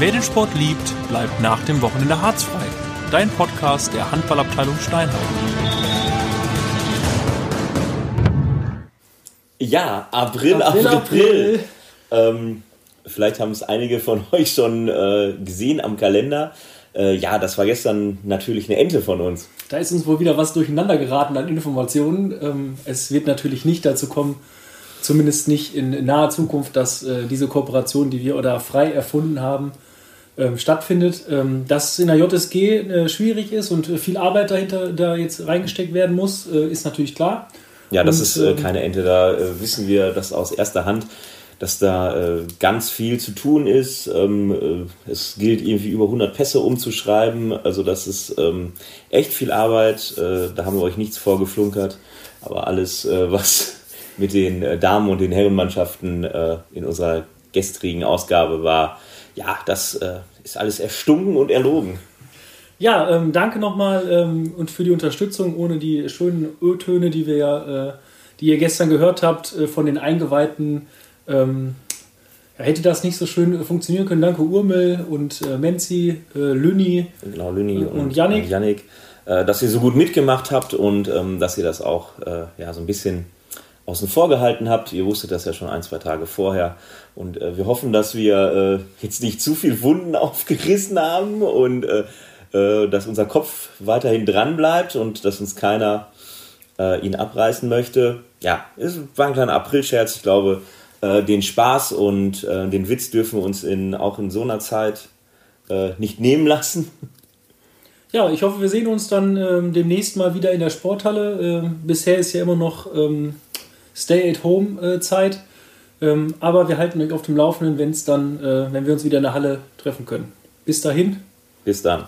Wer den Sport liebt, bleibt nach dem Wochenende harzfrei. Dein Podcast der Handballabteilung Steinheim. Ja, April, April, April. April. Ähm, vielleicht haben es einige von euch schon äh, gesehen am Kalender. Äh, ja, das war gestern natürlich eine Ente von uns. Da ist uns wohl wieder was durcheinander geraten an Informationen. Ähm, es wird natürlich nicht dazu kommen, zumindest nicht in naher Zukunft, dass äh, diese Kooperation, die wir oder frei erfunden haben, ähm, stattfindet. Ähm, dass es in der JSG äh, schwierig ist und viel Arbeit dahinter da jetzt reingesteckt werden muss, äh, ist natürlich klar. Ja, das und, ist äh, ähm, keine Ente. Da äh, wissen wir das aus erster Hand, dass da äh, ganz viel zu tun ist. Ähm, äh, es gilt irgendwie über 100 Pässe umzuschreiben. Also das ist ähm, echt viel Arbeit. da haben wir euch nichts vorgeflunkert. Aber alles, was mit den Damen- und den Herrenmannschaften in unserer gestrigen Ausgabe war, ja, das äh, ist alles erstunken und erlogen. Ja, ähm, danke nochmal ähm, und für die Unterstützung. Ohne die schönen Ö-Töne, die wir ja, äh, die ihr gestern gehört habt, äh, von den Eingeweihten, ähm, ja, hätte das nicht so schön funktionieren können. Danke Urmel und äh, Menzi, äh, Lüni, genau, Lüni und, und Yannick. Yannick äh, dass ihr so gut mitgemacht habt und ähm, dass ihr das auch ja, so ein bisschen außen vor gehalten habt. Ihr wusstet das ja schon ein, zwei Tage vorher. Und äh, wir hoffen, dass wir äh, jetzt nicht zu viel Wunden aufgerissen haben und äh, äh, dass unser Kopf weiterhin dran bleibt und dass uns keiner äh, ihn abreißen möchte. Ja, es war ein kleiner Aprilscherz. Ich glaube, äh, den Spaß und den Witz dürfen wir uns in, auch in so einer Zeit nicht nehmen lassen. Ja, ich hoffe, wir sehen uns dann ähm, demnächst mal wieder in der Sporthalle. Ähm, bisher ist ja immer noch ähm, Stay-at-Home-Zeit. Ähm, aber wir halten euch auf dem Laufenden, wenn dann, äh, wenn wir uns wieder in der Halle treffen können. Bis dahin. Bis dann.